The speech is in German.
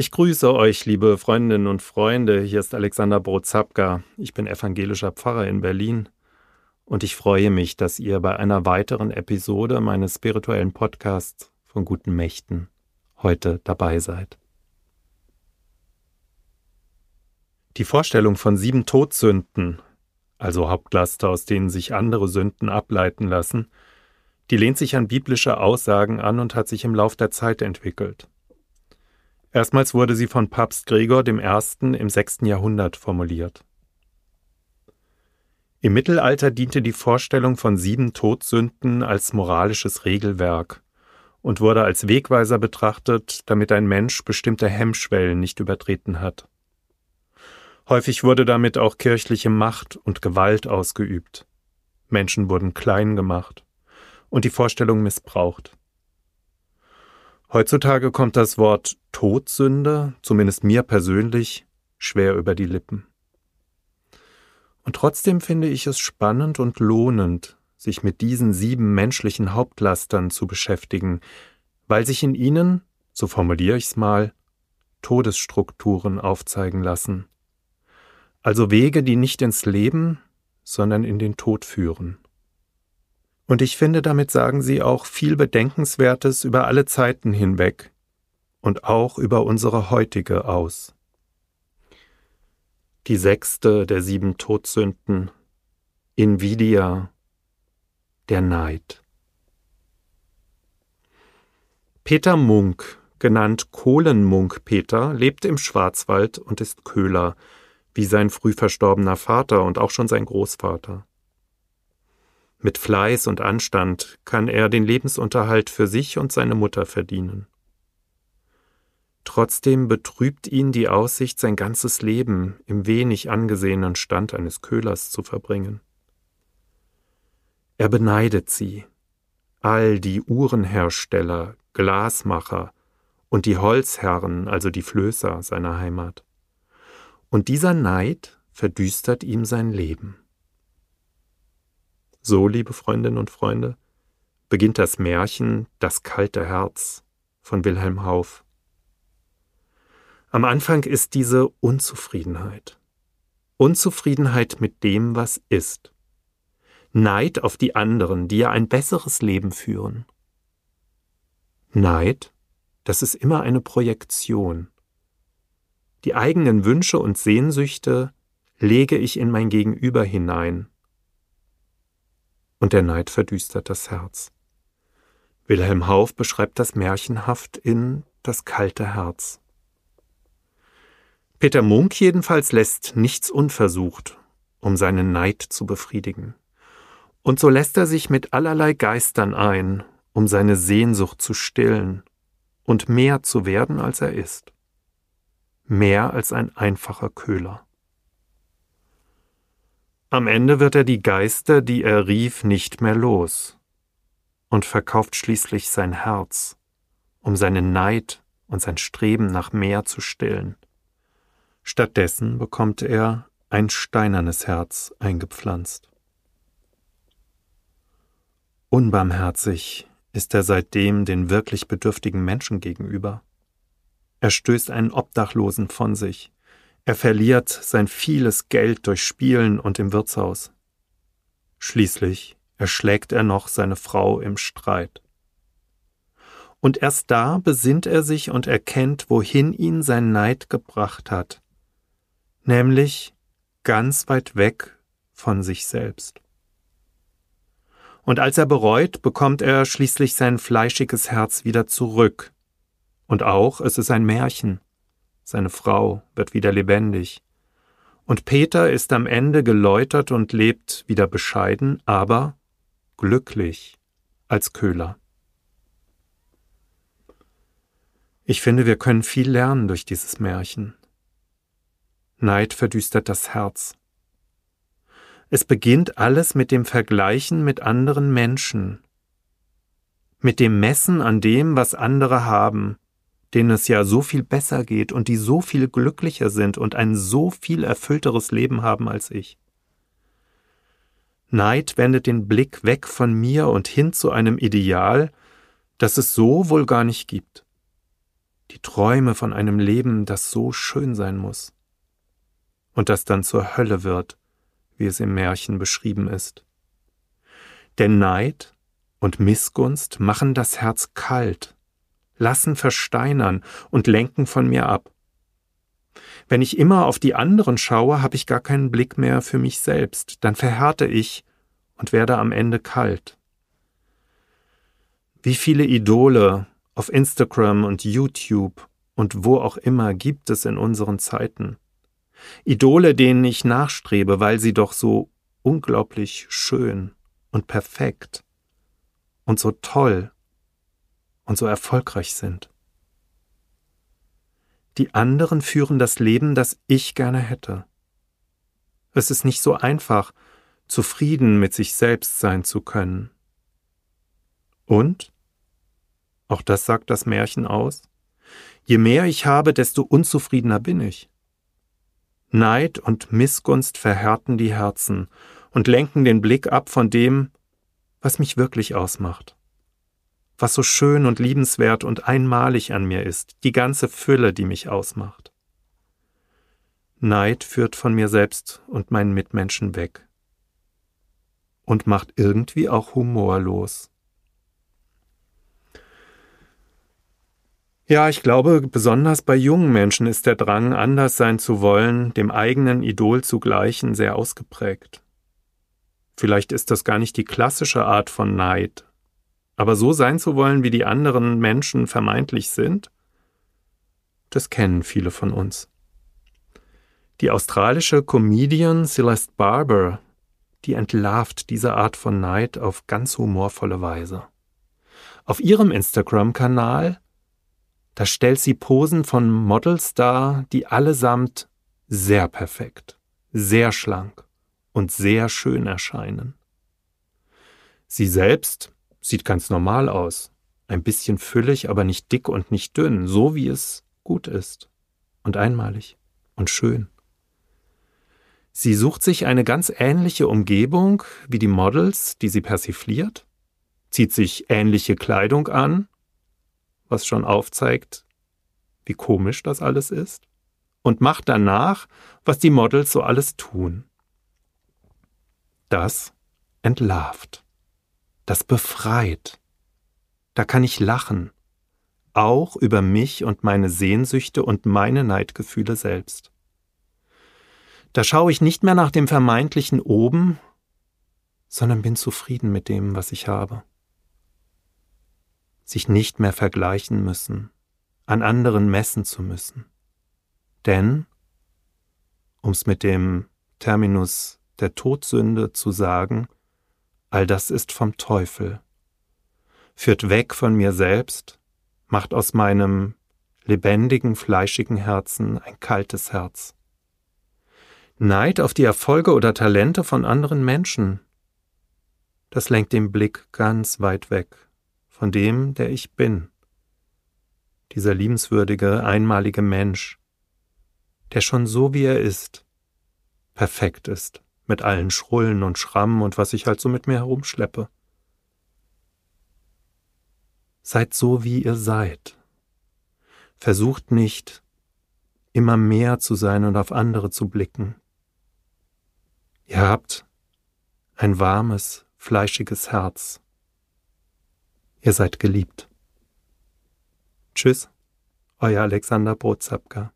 Ich grüße euch, liebe Freundinnen und Freunde. Hier ist Alexander Brozapka. Ich bin evangelischer Pfarrer in Berlin und ich freue mich, dass ihr bei einer weiteren Episode meines spirituellen Podcasts von guten Mächten heute dabei seid. Die Vorstellung von sieben Todsünden, also Hauptlaster, aus denen sich andere Sünden ableiten lassen, die lehnt sich an biblische Aussagen an und hat sich im Lauf der Zeit entwickelt. Erstmals wurde sie von Papst Gregor I. im 6. Jahrhundert formuliert. Im Mittelalter diente die Vorstellung von sieben Todsünden als moralisches Regelwerk und wurde als Wegweiser betrachtet, damit ein Mensch bestimmte Hemmschwellen nicht übertreten hat. Häufig wurde damit auch kirchliche Macht und Gewalt ausgeübt. Menschen wurden klein gemacht und die Vorstellung missbraucht. Heutzutage kommt das Wort Todsünde, zumindest mir persönlich, schwer über die Lippen. Und trotzdem finde ich es spannend und lohnend, sich mit diesen sieben menschlichen Hauptlastern zu beschäftigen, weil sich in ihnen, so formuliere ich's mal, Todesstrukturen aufzeigen lassen. Also Wege, die nicht ins Leben, sondern in den Tod führen. Und ich finde, damit sagen sie auch viel Bedenkenswertes über alle Zeiten hinweg und auch über unsere heutige aus. Die sechste der sieben Todsünden, Invidia, der Neid. Peter Munk, genannt Kohlenmunk Peter, lebt im Schwarzwald und ist Köhler, wie sein früh verstorbener Vater und auch schon sein Großvater. Mit Fleiß und Anstand kann er den Lebensunterhalt für sich und seine Mutter verdienen. Trotzdem betrübt ihn die Aussicht, sein ganzes Leben im wenig angesehenen Stand eines Köhlers zu verbringen. Er beneidet sie, all die Uhrenhersteller, Glasmacher und die Holzherren, also die Flößer seiner Heimat. Und dieser Neid verdüstert ihm sein Leben. So, liebe Freundinnen und Freunde, beginnt das Märchen Das kalte Herz von Wilhelm Hauff. Am Anfang ist diese Unzufriedenheit. Unzufriedenheit mit dem, was ist. Neid auf die anderen, die ja ein besseres Leben führen. Neid, das ist immer eine Projektion. Die eigenen Wünsche und Sehnsüchte lege ich in mein Gegenüber hinein und der Neid verdüstert das Herz. Wilhelm Hauff beschreibt das märchenhaft in Das kalte Herz. Peter Munk jedenfalls lässt nichts unversucht, um seinen Neid zu befriedigen. Und so lässt er sich mit allerlei Geistern ein, um seine Sehnsucht zu stillen und mehr zu werden, als er ist. Mehr als ein einfacher Köhler. Am Ende wird er die Geister, die er rief, nicht mehr los und verkauft schließlich sein Herz, um seinen Neid und sein Streben nach mehr zu stillen. Stattdessen bekommt er ein steinernes Herz eingepflanzt. Unbarmherzig ist er seitdem den wirklich bedürftigen Menschen gegenüber. Er stößt einen Obdachlosen von sich, er verliert sein vieles Geld durch Spielen und im Wirtshaus. Schließlich erschlägt er noch seine Frau im Streit. Und erst da besinnt er sich und erkennt, wohin ihn sein Neid gebracht hat, nämlich ganz weit weg von sich selbst. Und als er bereut, bekommt er schließlich sein fleischiges Herz wieder zurück. Und auch es ist ein Märchen, seine Frau wird wieder lebendig. Und Peter ist am Ende geläutert und lebt wieder bescheiden, aber glücklich als Köhler. Ich finde, wir können viel lernen durch dieses Märchen. Neid verdüstert das Herz. Es beginnt alles mit dem Vergleichen mit anderen Menschen, mit dem Messen an dem, was andere haben, denen es ja so viel besser geht und die so viel glücklicher sind und ein so viel erfüllteres Leben haben als ich. Neid wendet den Blick weg von mir und hin zu einem Ideal, das es so wohl gar nicht gibt. die Träume von einem Leben, das so schön sein muss und das dann zur Hölle wird, wie es im Märchen beschrieben ist. Denn Neid und Missgunst machen das Herz kalt, lassen versteinern und lenken von mir ab. Wenn ich immer auf die anderen schaue, habe ich gar keinen Blick mehr für mich selbst, dann verhärte ich und werde am Ende kalt. Wie viele Idole auf Instagram und YouTube und wo auch immer gibt es in unseren Zeiten? Idole, denen ich nachstrebe, weil sie doch so unglaublich schön und perfekt und so toll und so erfolgreich sind. Die anderen führen das Leben, das ich gerne hätte. Es ist nicht so einfach, zufrieden mit sich selbst sein zu können. Und, auch das sagt das Märchen aus, je mehr ich habe, desto unzufriedener bin ich. Neid und Missgunst verhärten die Herzen und lenken den Blick ab von dem, was mich wirklich ausmacht. Was so schön und liebenswert und einmalig an mir ist, die ganze Fülle, die mich ausmacht. Neid führt von mir selbst und meinen Mitmenschen weg und macht irgendwie auch humorlos. Ja, ich glaube, besonders bei jungen Menschen ist der Drang, anders sein zu wollen, dem eigenen Idol zu gleichen, sehr ausgeprägt. Vielleicht ist das gar nicht die klassische Art von Neid, aber so sein zu wollen, wie die anderen Menschen vermeintlich sind, das kennen viele von uns. Die australische Comedian Celeste Barber, die entlarvt diese Art von Neid auf ganz humorvolle Weise. Auf ihrem Instagram-Kanal da stellt sie Posen von Models dar, die allesamt sehr perfekt, sehr schlank und sehr schön erscheinen. Sie selbst sieht ganz normal aus, ein bisschen füllig, aber nicht dick und nicht dünn, so wie es gut ist und einmalig und schön. Sie sucht sich eine ganz ähnliche Umgebung wie die Models, die sie persifliert, zieht sich ähnliche Kleidung an was schon aufzeigt, wie komisch das alles ist, und macht danach, was die Models so alles tun. Das entlarvt, das befreit. Da kann ich lachen, auch über mich und meine Sehnsüchte und meine Neidgefühle selbst. Da schaue ich nicht mehr nach dem vermeintlichen oben, sondern bin zufrieden mit dem, was ich habe sich nicht mehr vergleichen müssen, an anderen messen zu müssen. Denn, um's mit dem Terminus der Todsünde zu sagen, all das ist vom Teufel, führt weg von mir selbst, macht aus meinem lebendigen, fleischigen Herzen ein kaltes Herz. Neid auf die Erfolge oder Talente von anderen Menschen, das lenkt den Blick ganz weit weg von dem, der ich bin. Dieser liebenswürdige, einmalige Mensch, der schon so wie er ist, perfekt ist, mit allen Schrullen und Schrammen und was ich halt so mit mir herumschleppe. Seid so, wie ihr seid. Versucht nicht, immer mehr zu sein und auf andere zu blicken. Ihr habt ein warmes, fleischiges Herz. Ihr seid geliebt. Tschüss, euer Alexander Brotzapka.